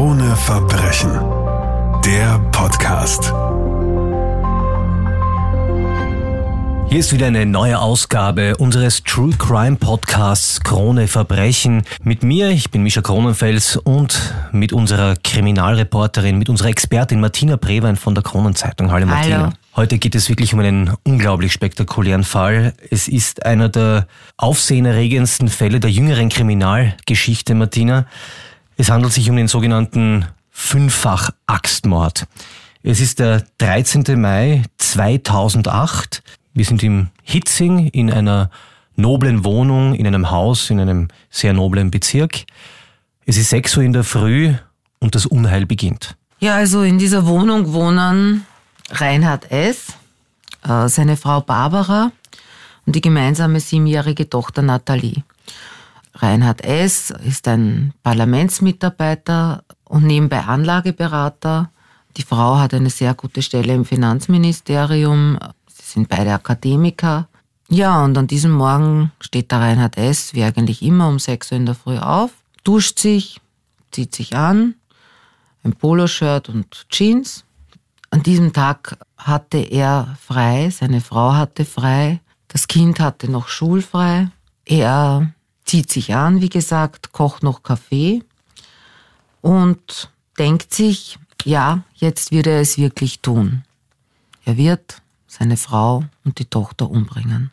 Krone Verbrechen. Der Podcast. Hier ist wieder eine neue Ausgabe unseres True Crime Podcasts Krone Verbrechen. Mit mir, ich bin Mischa Kronenfels und mit unserer Kriminalreporterin, mit unserer Expertin Martina Brewein von der Kronenzeitung. Hallo Martina. Hallo. Heute geht es wirklich um einen unglaublich spektakulären Fall. Es ist einer der aufsehenerregendsten Fälle der jüngeren Kriminalgeschichte, Martina. Es handelt sich um den sogenannten Fünffach-Axtmord. Es ist der 13. Mai 2008. Wir sind im Hitzing in einer noblen Wohnung, in einem Haus, in einem sehr noblen Bezirk. Es ist 6 Uhr in der Früh und das Unheil beginnt. Ja, also in dieser Wohnung wohnen Reinhard S., äh, seine Frau Barbara und die gemeinsame siebenjährige Tochter Nathalie. Reinhard S. ist ein Parlamentsmitarbeiter und nebenbei Anlageberater. Die Frau hat eine sehr gute Stelle im Finanzministerium. Sie sind beide Akademiker. Ja, und an diesem Morgen steht der Reinhard S., wie eigentlich immer, um 6 Uhr in der Früh auf, duscht sich, zieht sich an, ein Poloshirt und Jeans. An diesem Tag hatte er frei, seine Frau hatte frei, das Kind hatte noch schulfrei. Er zieht sich an, wie gesagt, kocht noch Kaffee und denkt sich, ja, jetzt wird er es wirklich tun. Er wird seine Frau und die Tochter umbringen.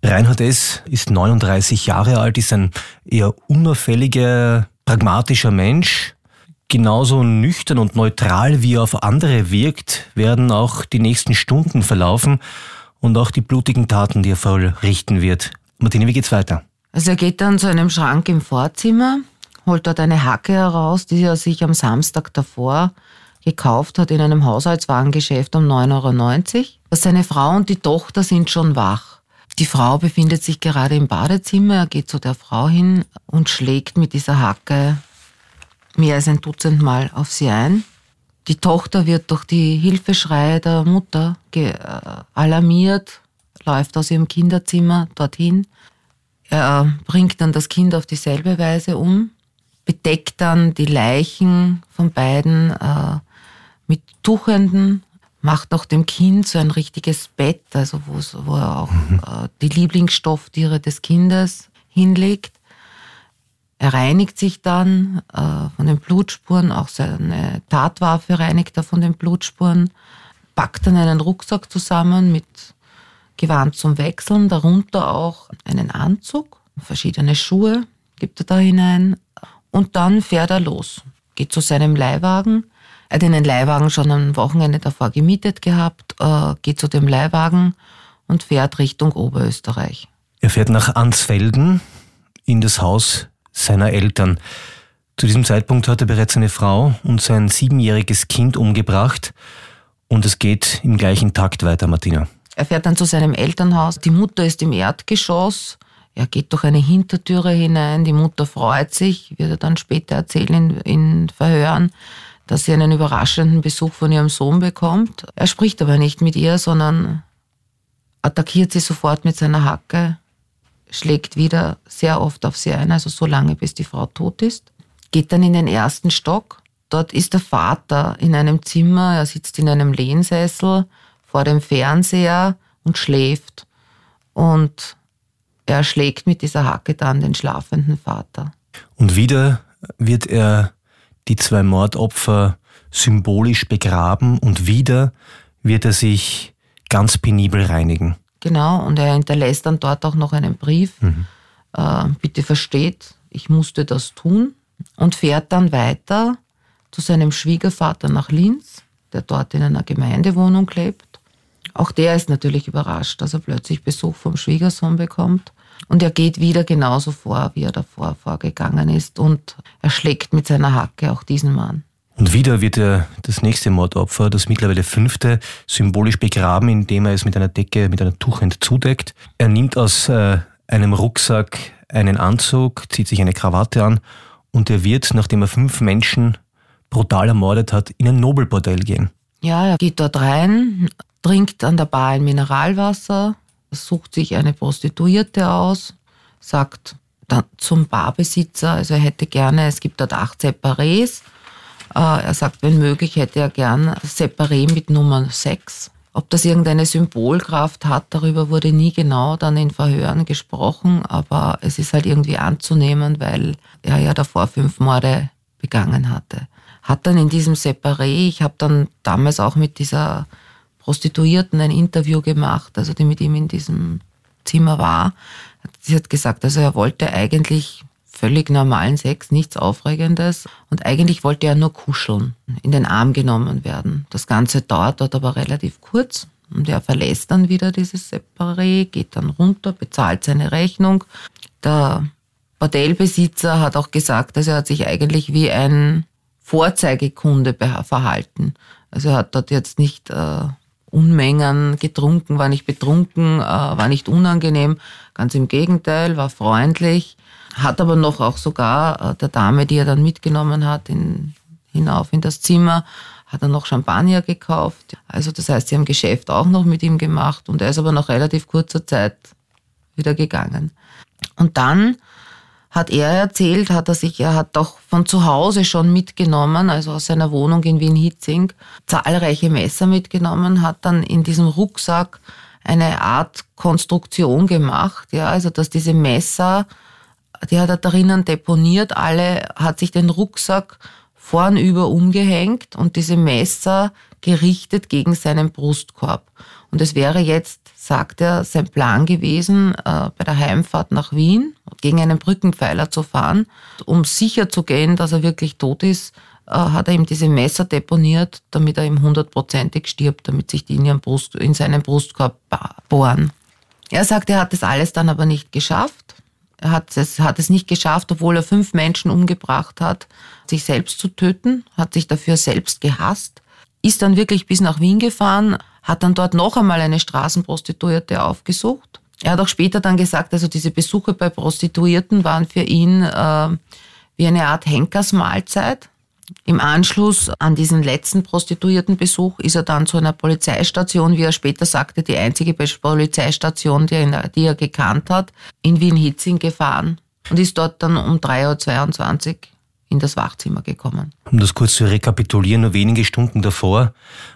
Reinhard S. ist 39 Jahre alt, ist ein eher unauffälliger, pragmatischer Mensch. Genauso nüchtern und neutral wie er auf andere wirkt, werden auch die nächsten Stunden verlaufen und auch die blutigen Taten, die er vollrichten wird. Martine, wie geht's weiter? Also er geht dann zu einem Schrank im Vorzimmer, holt dort eine Hacke heraus, die er sich am Samstag davor gekauft hat in einem Haushaltswarengeschäft um 9,90 Euro. Seine Frau und die Tochter sind schon wach. Die Frau befindet sich gerade im Badezimmer. Er geht zu der Frau hin und schlägt mit dieser Hacke mehr als ein Dutzend Mal auf sie ein. Die Tochter wird durch die Hilfeschreie der Mutter äh, alarmiert, läuft aus ihrem Kinderzimmer dorthin. Er bringt dann das Kind auf dieselbe Weise um, bedeckt dann die Leichen von beiden äh, mit Tuchenden, macht auch dem Kind so ein richtiges Bett, also wo er auch mhm. äh, die Lieblingsstofftiere des Kindes hinlegt. Er reinigt sich dann äh, von den Blutspuren, auch seine Tatwaffe reinigt er von den Blutspuren, packt dann einen Rucksack zusammen mit Gewand zum Wechseln, darunter auch einen Anzug, verschiedene Schuhe gibt er da hinein und dann fährt er los, geht zu seinem Leihwagen. Er hat einen Leihwagen schon am Wochenende davor gemietet gehabt, äh, geht zu dem Leihwagen und fährt Richtung Oberösterreich. Er fährt nach Ansfelden in das Haus seiner Eltern. Zu diesem Zeitpunkt hat er bereits seine Frau und sein siebenjähriges Kind umgebracht und es geht im gleichen Takt weiter, Martina. Er fährt dann zu seinem Elternhaus. Die Mutter ist im Erdgeschoss. Er geht durch eine Hintertüre hinein. Die Mutter freut sich, wird er dann später erzählen in, in Verhören, dass sie einen überraschenden Besuch von ihrem Sohn bekommt. Er spricht aber nicht mit ihr, sondern attackiert sie sofort mit seiner Hacke, schlägt wieder sehr oft auf sie ein, also so lange, bis die Frau tot ist. Geht dann in den ersten Stock. Dort ist der Vater in einem Zimmer, er sitzt in einem Lehnsessel vor dem Fernseher und schläft. Und er schlägt mit dieser Hacke dann den schlafenden Vater. Und wieder wird er die zwei Mordopfer symbolisch begraben und wieder wird er sich ganz penibel reinigen. Genau, und er hinterlässt dann dort auch noch einen Brief. Mhm. Äh, bitte versteht, ich musste das tun. Und fährt dann weiter zu seinem Schwiegervater nach Linz, der dort in einer Gemeindewohnung lebt. Auch der ist natürlich überrascht, dass er plötzlich Besuch vom Schwiegersohn bekommt. Und er geht wieder genauso vor, wie er davor vorgegangen ist. Und er schlägt mit seiner Hacke auch diesen Mann. Und wieder wird er das nächste Mordopfer, das mittlerweile fünfte, symbolisch begraben, indem er es mit einer Decke, mit einer Tuchend zudeckt. Er nimmt aus äh, einem Rucksack einen Anzug, zieht sich eine Krawatte an und er wird, nachdem er fünf Menschen brutal ermordet hat, in ein Nobelbordell gehen. Ja, er geht dort rein, trinkt an der Bar ein Mineralwasser, sucht sich eine Prostituierte aus, sagt dann zum Barbesitzer, also er hätte gerne, es gibt dort acht Separés, Äh, er sagt, wenn möglich hätte er gern Separé mit Nummer 6. Ob das irgendeine Symbolkraft hat, darüber wurde nie genau dann in Verhören gesprochen, aber es ist halt irgendwie anzunehmen, weil er ja davor fünf Morde begangen hatte. Hat dann in diesem Separé, ich habe dann damals auch mit dieser Prostituierten ein Interview gemacht, also die mit ihm in diesem Zimmer war. Sie hat gesagt, also er wollte eigentlich völlig normalen Sex, nichts Aufregendes. Und eigentlich wollte er nur kuscheln, in den Arm genommen werden. Das Ganze dauert dort aber relativ kurz. Und er verlässt dann wieder dieses Separé, geht dann runter, bezahlt seine Rechnung. Der Bordellbesitzer hat auch gesagt, dass er hat sich eigentlich wie ein Vorzeigekunde verhalten. Also er hat dort jetzt nicht äh, Unmengen getrunken, war nicht betrunken, äh, war nicht unangenehm. Ganz im Gegenteil, war freundlich hat aber noch auch sogar äh, der Dame, die er dann mitgenommen hat, in, hinauf in das Zimmer, hat er noch Champagner gekauft. Also das heißt, sie haben Geschäft auch noch mit ihm gemacht und er ist aber nach relativ kurzer Zeit wieder gegangen. Und dann hat er erzählt, hat er sich, er hat doch von zu Hause schon mitgenommen, also aus seiner Wohnung in Wien-Hitzing, zahlreiche Messer mitgenommen, hat dann in diesem Rucksack eine Art Konstruktion gemacht, ja, also dass diese Messer die hat er drinnen deponiert, alle, hat sich den Rucksack vornüber umgehängt und diese Messer gerichtet gegen seinen Brustkorb. Und es wäre jetzt, sagt er, sein Plan gewesen, äh, bei der Heimfahrt nach Wien gegen einen Brückenpfeiler zu fahren. Um sicher zu gehen, dass er wirklich tot ist, äh, hat er ihm diese Messer deponiert, damit er ihm hundertprozentig stirbt, damit sich die in, Brust, in seinen Brustkorb bohren. Er sagt, er hat das alles dann aber nicht geschafft. Er hat es, hat es nicht geschafft, obwohl er fünf Menschen umgebracht hat, sich selbst zu töten, hat sich dafür selbst gehasst, ist dann wirklich bis nach Wien gefahren, hat dann dort noch einmal eine Straßenprostituierte aufgesucht. Er hat auch später dann gesagt, also diese Besuche bei Prostituierten waren für ihn äh, wie eine Art Henkersmahlzeit. Im Anschluss an diesen letzten Prostituiertenbesuch ist er dann zu einer Polizeistation, wie er später sagte, die einzige Polizeistation, die er, die er gekannt hat, in Wien-Hitzing gefahren und ist dort dann um 3.22 Uhr in das Wachzimmer gekommen. Um das kurz zu rekapitulieren, nur wenige Stunden davor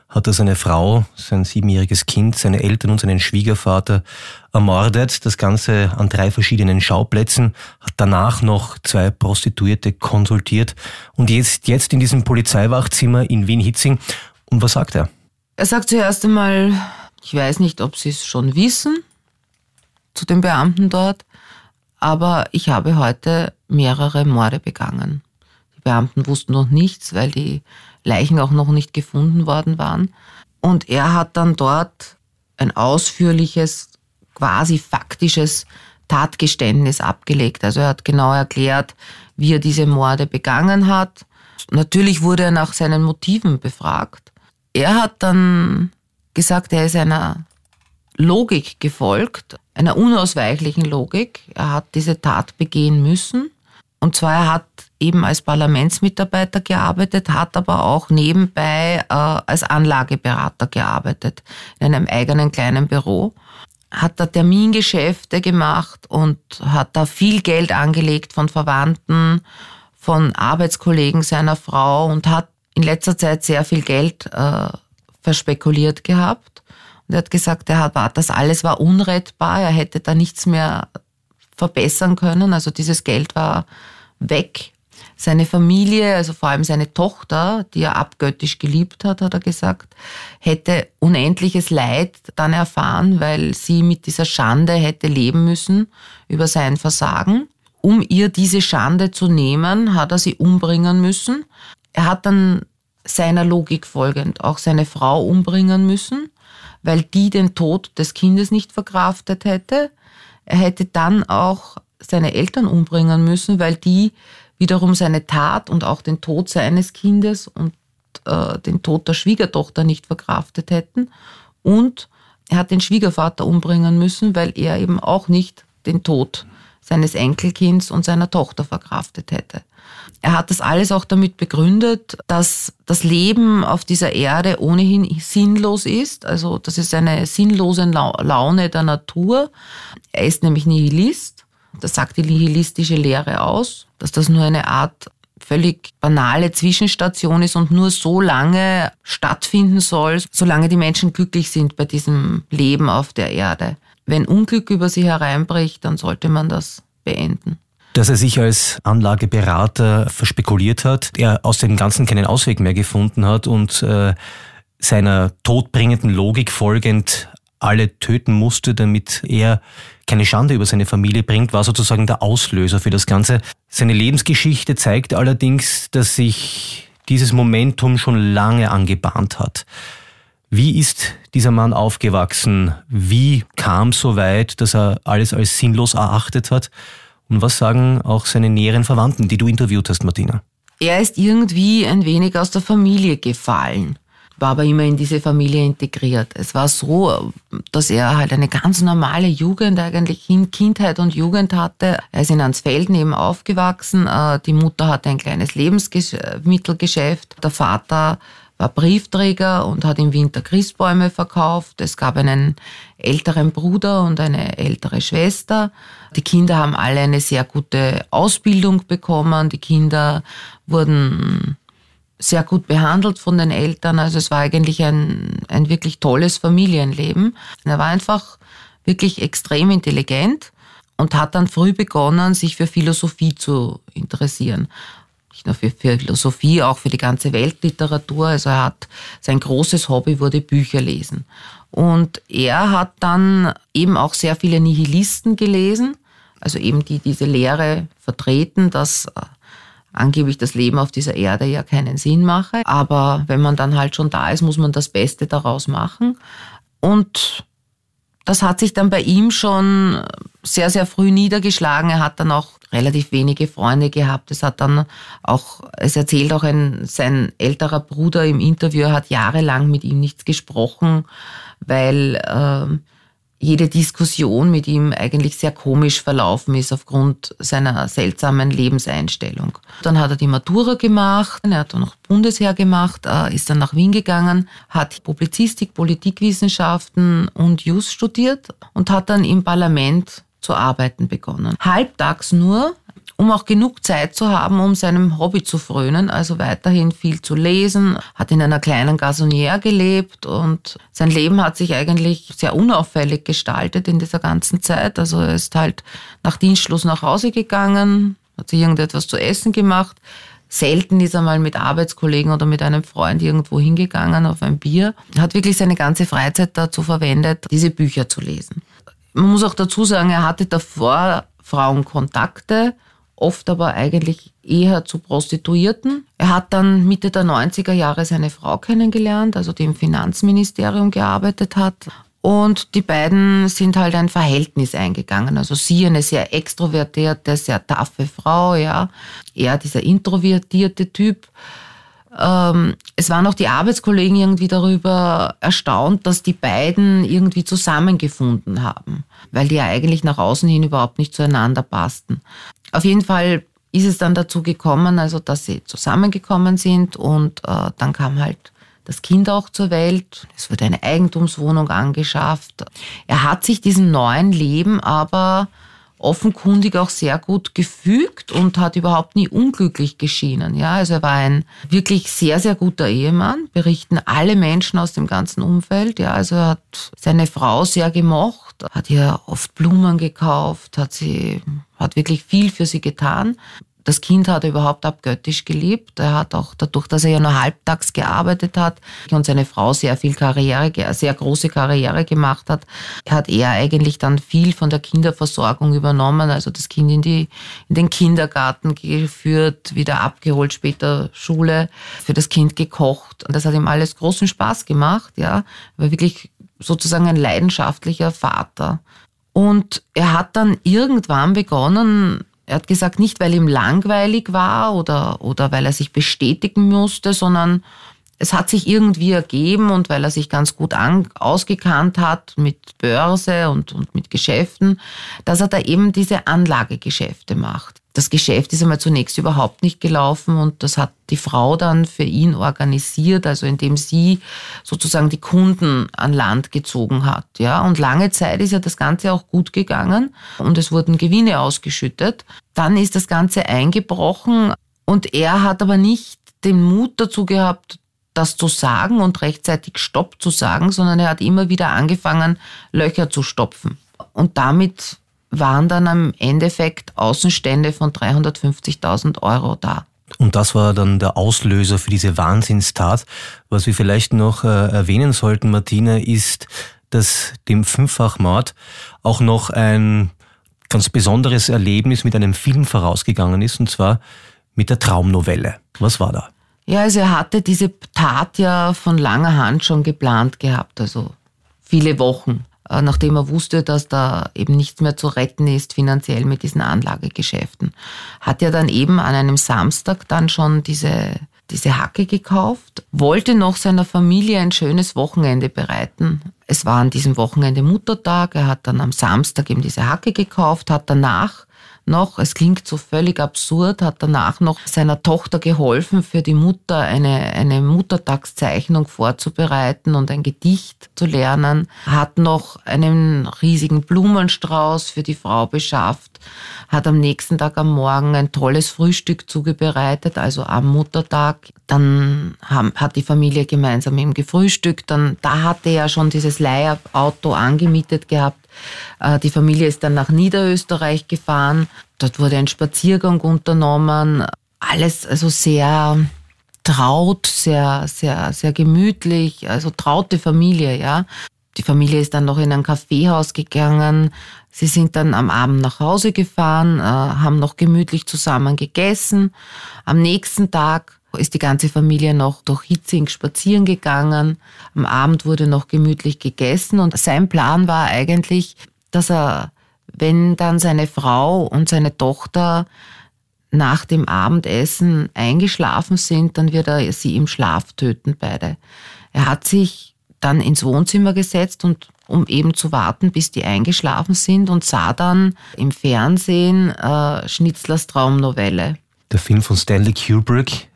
hat er seine Frau, sein siebenjähriges Kind, seine Eltern und seinen Schwiegervater ermordet. Das Ganze an drei verschiedenen Schauplätzen, hat danach noch zwei Prostituierte konsultiert und jetzt, jetzt in diesem Polizeiwachzimmer in Wien-Hitzing. Und was sagt er? Er sagt zuerst einmal, ich weiß nicht, ob Sie es schon wissen, zu den Beamten dort, aber ich habe heute mehrere Morde begangen. Beamten wussten noch nichts, weil die Leichen auch noch nicht gefunden worden waren. Und er hat dann dort ein ausführliches, quasi faktisches Tatgeständnis abgelegt. Also er hat genau erklärt, wie er diese Morde begangen hat. Natürlich wurde er nach seinen Motiven befragt. Er hat dann gesagt, er ist einer Logik gefolgt, einer unausweichlichen Logik. Er hat diese Tat begehen müssen. Und zwar, er hat eben als Parlamentsmitarbeiter gearbeitet, hat aber auch nebenbei äh, als Anlageberater gearbeitet in einem eigenen kleinen Büro. Hat da Termingeschäfte gemacht und hat da viel Geld angelegt von Verwandten, von Arbeitskollegen seiner Frau und hat in letzter Zeit sehr viel Geld äh, verspekuliert gehabt. Und er hat gesagt, er hat, das alles war unrettbar, er hätte da nichts mehr verbessern können. Also dieses Geld war weg. Seine Familie, also vor allem seine Tochter, die er abgöttisch geliebt hat, hat er gesagt, hätte unendliches Leid dann erfahren, weil sie mit dieser Schande hätte leben müssen über sein Versagen. Um ihr diese Schande zu nehmen, hat er sie umbringen müssen. Er hat dann seiner Logik folgend auch seine Frau umbringen müssen, weil die den Tod des Kindes nicht verkraftet hätte. Er hätte dann auch seine Eltern umbringen müssen, weil die wiederum seine Tat und auch den Tod seines Kindes und äh, den Tod der Schwiegertochter nicht verkraftet hätten. Und er hat den Schwiegervater umbringen müssen, weil er eben auch nicht den Tod seines Enkelkinds und seiner Tochter verkraftet hätte. Er hat das alles auch damit begründet, dass das Leben auf dieser Erde ohnehin sinnlos ist. Also das ist eine sinnlose Laune der Natur. Er ist nämlich Nihilist das sagt die nihilistische Lehre aus, dass das nur eine Art völlig banale Zwischenstation ist und nur so lange stattfinden soll, solange die Menschen glücklich sind bei diesem Leben auf der Erde. Wenn Unglück über sie hereinbricht, dann sollte man das beenden dass er sich als Anlageberater verspekuliert hat, er aus dem Ganzen keinen Ausweg mehr gefunden hat und äh, seiner todbringenden Logik folgend alle töten musste, damit er keine Schande über seine Familie bringt, war sozusagen der Auslöser für das Ganze. Seine Lebensgeschichte zeigt allerdings, dass sich dieses Momentum schon lange angebahnt hat. Wie ist dieser Mann aufgewachsen? Wie kam so weit, dass er alles als sinnlos erachtet hat? Und was sagen auch seine näheren Verwandten, die du interviewt hast, Martina? Er ist irgendwie ein wenig aus der Familie gefallen war aber immer in diese Familie integriert. Es war so, dass er halt eine ganz normale Jugend eigentlich in Kindheit und Jugend hatte. Er ist in Ansfelden eben aufgewachsen. Äh, die Mutter hatte ein kleines Lebensmittelgeschäft. Der Vater war Briefträger und hat im Winter Christbäume verkauft. Es gab einen älteren Bruder und eine ältere Schwester. Die Kinder haben alle eine sehr gute Ausbildung bekommen. Die Kinder wurden sehr gut behandelt von den Eltern. Also es war eigentlich ein, ein wirklich tolles Familienleben. Er war einfach wirklich extrem intelligent und hat dann früh begonnen, sich für Philosophie zu interessieren. Nicht nur für Philosophie, auch für die ganze Weltliteratur. Also er hat, sein großes Hobby wurde Bücher lesen. Und er hat dann eben auch sehr viele Nihilisten gelesen, also eben die diese Lehre vertreten, dass angeblich das Leben auf dieser Erde ja keinen Sinn mache. Aber wenn man dann halt schon da ist, muss man das Beste daraus machen. Und das hat sich dann bei ihm schon sehr, sehr früh niedergeschlagen. Er hat dann auch relativ wenige Freunde gehabt. Es hat dann auch, es erzählt auch ein, sein älterer Bruder im Interview, er hat jahrelang mit ihm nichts gesprochen, weil äh, jede Diskussion mit ihm eigentlich sehr komisch verlaufen ist aufgrund seiner seltsamen Lebenseinstellung. Dann hat er die Matura gemacht, er hat dann noch Bundesheer gemacht, äh, ist dann nach Wien gegangen, hat Publizistik, Politikwissenschaften und Jus studiert und hat dann im Parlament zu arbeiten begonnen. Halbtags nur, um auch genug Zeit zu haben, um seinem Hobby zu frönen, also weiterhin viel zu lesen, hat in einer kleinen Gasonniere gelebt und sein Leben hat sich eigentlich sehr unauffällig gestaltet in dieser ganzen Zeit. Also er ist halt nach Dienstschluss nach Hause gegangen, hat sich irgendetwas zu essen gemacht. Selten ist er mal mit Arbeitskollegen oder mit einem Freund irgendwo hingegangen auf ein Bier. Er hat wirklich seine ganze Freizeit dazu verwendet, diese Bücher zu lesen. Man muss auch dazu sagen, er hatte davor Frauenkontakte, oft aber eigentlich eher zu Prostituierten. Er hat dann Mitte der 90er Jahre seine Frau kennengelernt, also die im Finanzministerium gearbeitet hat. Und die beiden sind halt ein Verhältnis eingegangen. Also sie eine sehr extrovertierte, sehr taffe Frau, ja. Er dieser introvertierte Typ. Ähm, es waren auch die Arbeitskollegen irgendwie darüber erstaunt, dass die beiden irgendwie zusammengefunden haben, weil die ja eigentlich nach außen hin überhaupt nicht zueinander passten. Auf jeden Fall ist es dann dazu gekommen, also dass sie zusammengekommen sind und äh, dann kam halt das Kind auch zur Welt. Es wurde eine Eigentumswohnung angeschafft. Er hat sich diesem neuen Leben aber offenkundig auch sehr gut gefügt und hat überhaupt nie unglücklich geschienen. Ja, also er war ein wirklich sehr, sehr guter Ehemann, berichten alle Menschen aus dem ganzen Umfeld. Ja, also er hat seine Frau sehr gemocht, hat ihr oft Blumen gekauft, hat sie, hat wirklich viel für sie getan. Das Kind hat er überhaupt abgöttisch geliebt. Er hat auch dadurch, dass er ja nur halbtags gearbeitet hat und seine Frau sehr viel Karriere, sehr große Karriere gemacht hat, hat er eigentlich dann viel von der Kinderversorgung übernommen. Also das Kind in, die, in den Kindergarten geführt, wieder abgeholt, später Schule, für das Kind gekocht. Und das hat ihm alles großen Spaß gemacht, ja. War wirklich sozusagen ein leidenschaftlicher Vater. Und er hat dann irgendwann begonnen, er hat gesagt, nicht weil ihm langweilig war oder, oder weil er sich bestätigen musste, sondern es hat sich irgendwie ergeben und weil er sich ganz gut an, ausgekannt hat mit Börse und, und mit Geschäften, dass er da eben diese Anlagegeschäfte macht das Geschäft ist einmal zunächst überhaupt nicht gelaufen und das hat die Frau dann für ihn organisiert, also indem sie sozusagen die Kunden an Land gezogen hat. Ja, und lange Zeit ist ja das Ganze auch gut gegangen und es wurden Gewinne ausgeschüttet. Dann ist das Ganze eingebrochen Und er hat aber nicht den Mut dazu gehabt, das zu sagen und rechtzeitig Stopp zu sagen, sondern er hat immer wieder angefangen, Löcher zu stopfen. Und damit waren dann am Endeffekt Außenstände von 350.000 Euro da. Und das war dann der Auslöser für diese Wahnsinnstat. Was wir vielleicht noch äh, erwähnen sollten, Martina, ist, dass dem Fünffachmord auch noch ein ganz besonderes Erlebnis mit einem Film vorausgegangen ist, und zwar mit der Traumnovelle. Was war da? Ja, also er hatte diese Tat ja von langer Hand schon geplant gehabt, also viele Wochen, nachdem er wusste, dass da eben nichts mehr zu retten ist finanziell mit diesen Anlagegeschäften. Hat er dann eben an einem Samstag dann schon diese, diese Hacke gekauft, wollte noch seiner Familie ein schönes Wochenende bereiten. Es war an diesem Wochenende Muttertag, er hat dann am Samstag eben diese Hacke gekauft, hat danach noch, es klingt so völlig absurd, hat danach noch seiner Tochter geholfen, für die Mutter eine, eine Muttertagszeichnung vorzubereiten und ein Gedicht zu lernen, hat noch einen riesigen Blumenstrauß für die Frau beschafft, hat am nächsten Tag am Morgen ein tolles Frühstück zubereitet, also am Muttertag. Dann haben, hat die Familie gemeinsam eben gefrühstückt. Dann, da hatte er schon dieses Leihauto angemietet gehabt äh, die Familie ist dann nach Niederösterreich gefahren. Dort wurde ein Spaziergang unternommen. Alles also sehr traut, sehr, sehr, sehr gemütlich, also traute Familie, ja. Die Familie ist dann noch in ein Kaffeehaus gegangen. Sie sind dann am Abend nach Hause gefahren, äh, haben noch gemütlich zusammen gegessen. Am nächsten Tag ist die ganze Familie noch durch Hitzing spazieren gegangen. Am Abend wurde noch gemütlich gegessen und sein Plan war eigentlich, dass er, wenn dann seine Frau und seine Tochter nach dem Abendessen eingeschlafen sind, dann wird er sie im Schlaf töten, beide. Er hat sich dann ins Wohnzimmer gesetzt und um eben zu warten, bis die eingeschlafen sind und sah dann im Fernsehen äh, Schnitzlers Traumnovelle. Der Film von Stanley Kubrick,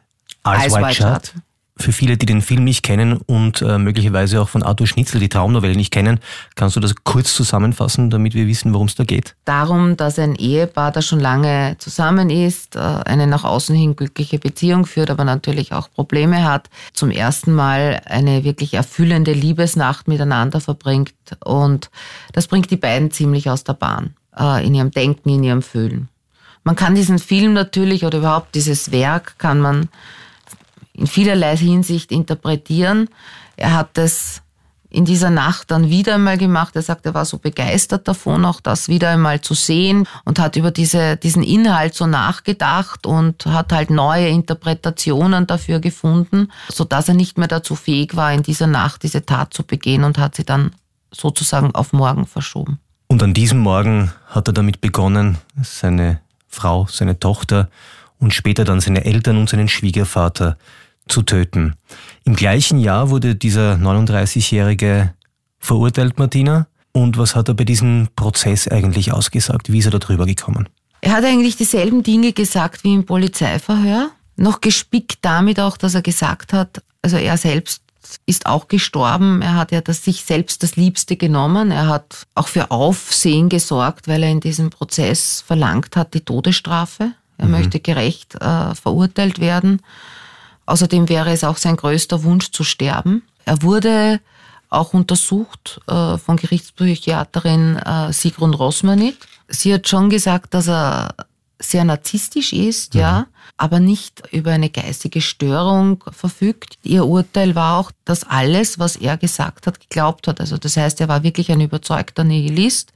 Eyes, Wide Shut. Für viele, die den Film nicht kennen und äh, möglicherweise auch von Arthur Schnitzel die Traumnovelle nicht kennen, kannst du das kurz zusammenfassen, damit wir wissen, worum es da geht? Darum, dass ein Ehepaar, das schon lange zusammen ist, äh, eine nach außen hin glückliche Beziehung führt, aber natürlich auch Probleme hat, zum ersten Mal eine wirklich erfüllende Liebesnacht miteinander verbringt. Und das bringt die beiden ziemlich aus der Bahn, äh, in ihrem Denken, in ihrem Fühlen. Man kann diesen Film natürlich oder überhaupt dieses Werk kann man in vielerlei Hinsicht interpretieren. Er hat es in dieser Nacht dann wieder einmal gemacht. Er sagt, er war so begeistert davon, auch das wieder einmal zu sehen und hat über diese, diesen Inhalt so nachgedacht und hat halt neue Interpretationen dafür gefunden, so dass er nicht mehr dazu fähig war, in dieser Nacht diese Tat zu begehen und hat sie dann sozusagen auf morgen verschoben. Und an diesem Morgen hat er damit begonnen, seine Frau, seine Tochter und später dann seine Eltern und seinen Schwiegervater zu töten. Im gleichen Jahr wurde dieser 39-Jährige verurteilt, Martina. Und was hat er bei diesem Prozess eigentlich ausgesagt? Wie ist er da drüber gekommen? Er hat eigentlich dieselben Dinge gesagt wie im Polizeiverhör. Noch gespickt damit auch, dass er gesagt hat, also er selbst ist auch gestorben. Er hat ja das sich selbst das Liebste genommen. Er hat auch für Aufsehen gesorgt, weil er in diesem Prozess verlangt hat, die Todesstrafe. Er mhm. möchte gerecht äh, verurteilt werden. Außerdem wäre es auch sein größter Wunsch zu sterben. Er wurde auch untersucht äh, von Gerichtspsychiaterin äh, Sigrun Rosmanit. Sie hat schon gesagt, dass er sehr narzisstisch ist, mhm. ja, aber nicht über eine geistige Störung verfügt. Ihr Urteil war auch, dass alles, was er gesagt hat, geglaubt hat. Also das heißt, er war wirklich ein überzeugter Nihilist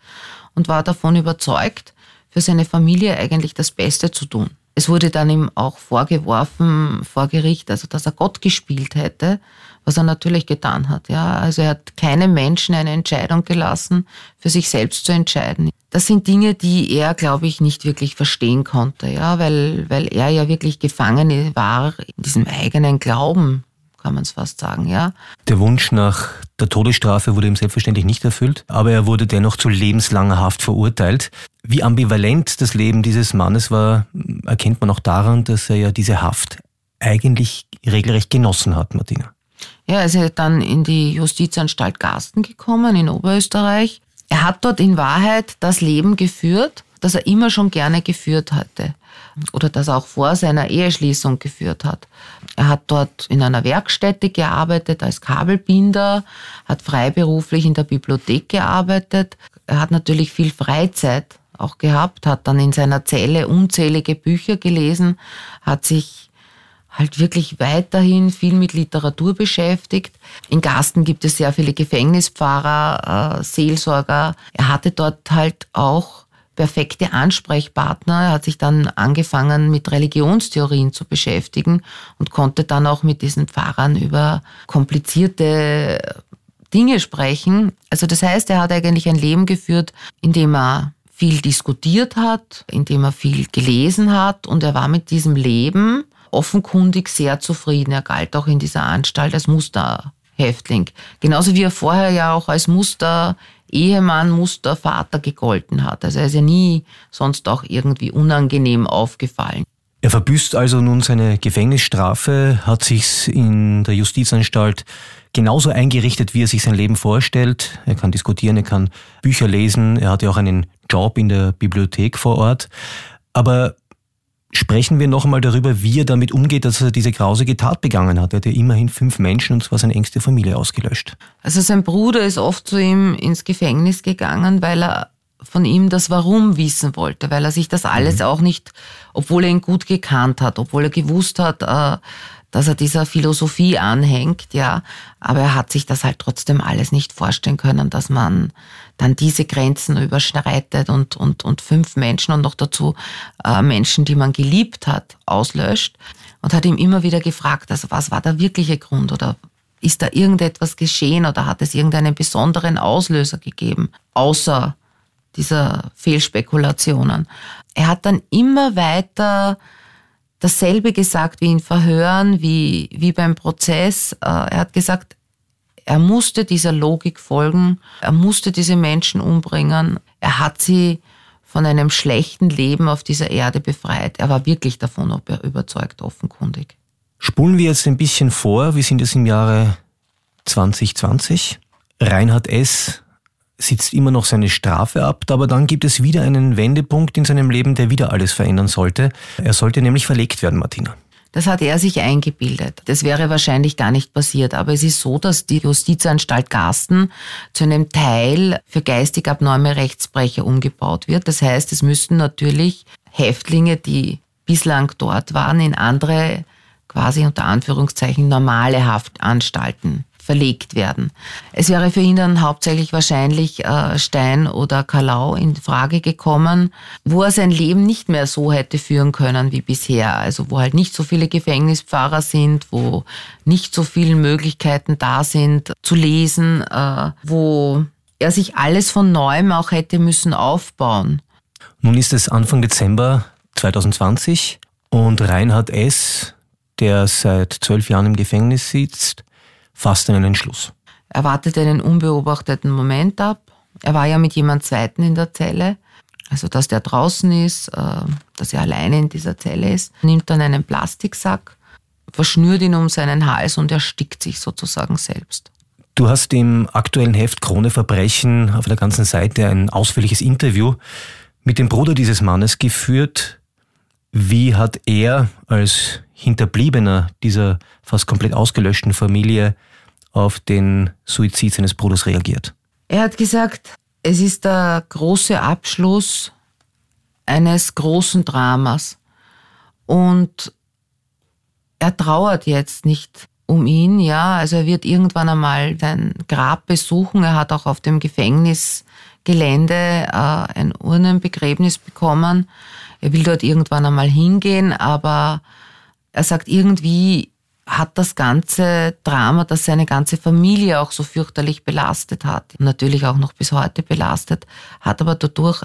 und war davon überzeugt, für seine Familie eigentlich das Beste zu tun. Es wurde dann ihm auch vorgeworfen vor Gericht, also dass er Gott gespielt hätte, was er natürlich getan hat. Ja, also er hat keinem Menschen eine Entscheidung gelassen, für sich selbst zu entscheiden. Das sind Dinge, die er, glaube ich, nicht wirklich verstehen konnte, ja, weil, weil er ja wirklich gefangen war in diesem eigenen Glauben, kann man es fast sagen, ja. Der Wunsch nach der Todesstrafe wurde ihm selbstverständlich nicht erfüllt, aber er wurde dennoch zu lebenslanger Haft verurteilt. Wie ambivalent das Leben dieses Mannes war, erkennt man auch daran, dass er ja diese Haft eigentlich regelrecht genossen hat, Martina. Ja, er ist ja dann in die Justizanstalt Garsten gekommen in Oberösterreich. Er hat dort in Wahrheit das Leben geführt, das er immer schon gerne geführt hatte oder das auch vor seiner Eheschließung geführt hat. Er hat dort in einer Werkstätte gearbeitet als Kabelbinder, hat freiberuflich in der Bibliothek gearbeitet. Er hat natürlich viel Freizeit auch gehabt, hat dann in seiner Zelle unzählige Bücher gelesen, hat sich halt wirklich weiterhin viel mit Literatur beschäftigt. In Gasten gibt es sehr viele Gefängnispfarrer, äh, Seelsorger. Er hatte dort halt auch perfekte Ansprechpartner. Er hat sich dann angefangen, mit Religionstheorien zu beschäftigen und konnte dann auch mit diesen Pfarrern über komplizierte Dinge sprechen. Also das heißt, er hat eigentlich ein Leben geführt, in dem er viel diskutiert hat, in dem er viel gelesen hat und er war mit diesem Leben offenkundig sehr zufrieden. Er galt auch in dieser Anstalt als Musterhäftling. Genauso wie er vorher ja auch als Muster Ehemann, Mustervater gegolten hat. Also er ist ja nie sonst auch irgendwie unangenehm aufgefallen. Er verbüßt also nun seine Gefängnisstrafe, hat sich in der Justizanstalt genauso eingerichtet, wie er sich sein Leben vorstellt. Er kann diskutieren, er kann Bücher lesen, er hat ja auch einen Job in der Bibliothek vor Ort. Aber Sprechen wir noch einmal darüber, wie er damit umgeht, dass er diese grausige Tat begangen hat. Er hat ja immerhin fünf Menschen und zwar seine engste Familie ausgelöscht. Also sein Bruder ist oft zu ihm ins Gefängnis gegangen, weil er von ihm das Warum wissen wollte, weil er sich das alles mhm. auch nicht, obwohl er ihn gut gekannt hat, obwohl er gewusst hat, äh, dass er dieser Philosophie anhängt, ja. Aber er hat sich das halt trotzdem alles nicht vorstellen können, dass man dann diese Grenzen überschreitet und, und, und fünf Menschen und noch dazu äh, Menschen, die man geliebt hat, auslöscht. Und hat ihm immer wieder gefragt, also was war der wirkliche Grund oder ist da irgendetwas geschehen oder hat es irgendeinen besonderen Auslöser gegeben, außer dieser Fehlspekulationen. Er hat dann immer weiter dasselbe gesagt wie in Verhören, wie, wie beim Prozess. Äh, er hat gesagt, er musste dieser Logik folgen, er musste diese Menschen umbringen, er hat sie von einem schlechten Leben auf dieser Erde befreit. Er war wirklich davon überzeugt, offenkundig. Spulen wir jetzt ein bisschen vor, wir sind jetzt im Jahre 2020. Reinhard S sitzt immer noch seine Strafe ab, aber dann gibt es wieder einen Wendepunkt in seinem Leben, der wieder alles verändern sollte. Er sollte nämlich verlegt werden, Martina. Das hat er sich eingebildet. Das wäre wahrscheinlich gar nicht passiert. Aber es ist so, dass die Justizanstalt Gasten zu einem Teil für geistig abnorme Rechtsbrecher umgebaut wird. Das heißt, es müssten natürlich Häftlinge, die bislang dort waren, in andere quasi unter Anführungszeichen normale Haftanstalten verlegt werden. Es wäre für ihn dann hauptsächlich wahrscheinlich äh, Stein oder Kalau in Frage gekommen, wo er sein Leben nicht mehr so hätte führen können wie bisher. Also wo halt nicht so viele Gefängnispfarrer sind, wo nicht so viele Möglichkeiten da sind zu lesen, äh, wo er sich alles von neuem auch hätte müssen aufbauen. Nun ist es Anfang Dezember 2020 und Reinhard S., der seit zwölf Jahren im Gefängnis sitzt, fasst einen Entschluss. Er wartet einen unbeobachteten Moment ab. Er war ja mit jemand Zweiten in der Zelle. Also, dass der draußen ist, äh, dass er alleine in dieser Zelle ist, nimmt dann einen Plastiksack, verschnürt ihn um seinen Hals und erstickt sich sozusagen selbst. Du hast im aktuellen Heft Krone Verbrechen auf der ganzen Seite ein ausführliches Interview mit dem Bruder dieses Mannes geführt. Wie hat er als Hinterbliebener dieser fast komplett ausgelöschten Familie auf den Suizid seines Bruders reagiert? Er hat gesagt, es ist der große Abschluss eines großen Dramas. Und er trauert jetzt nicht um ihn, ja. Also er wird irgendwann einmal sein Grab besuchen. Er hat auch auf dem Gefängnisgelände äh, ein Urnenbegräbnis bekommen. Er will dort irgendwann einmal hingehen, aber er sagt, irgendwie hat das ganze Drama, das seine ganze Familie auch so fürchterlich belastet hat, natürlich auch noch bis heute belastet, hat aber dadurch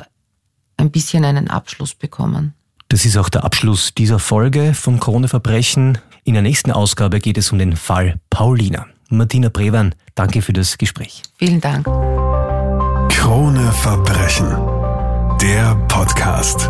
ein bisschen einen Abschluss bekommen. Das ist auch der Abschluss dieser Folge vom Krone Verbrechen. In der nächsten Ausgabe geht es um den Fall Paulina. Martina Brewan, danke für das Gespräch. Vielen Dank. Krone Verbrechen. Der Podcast.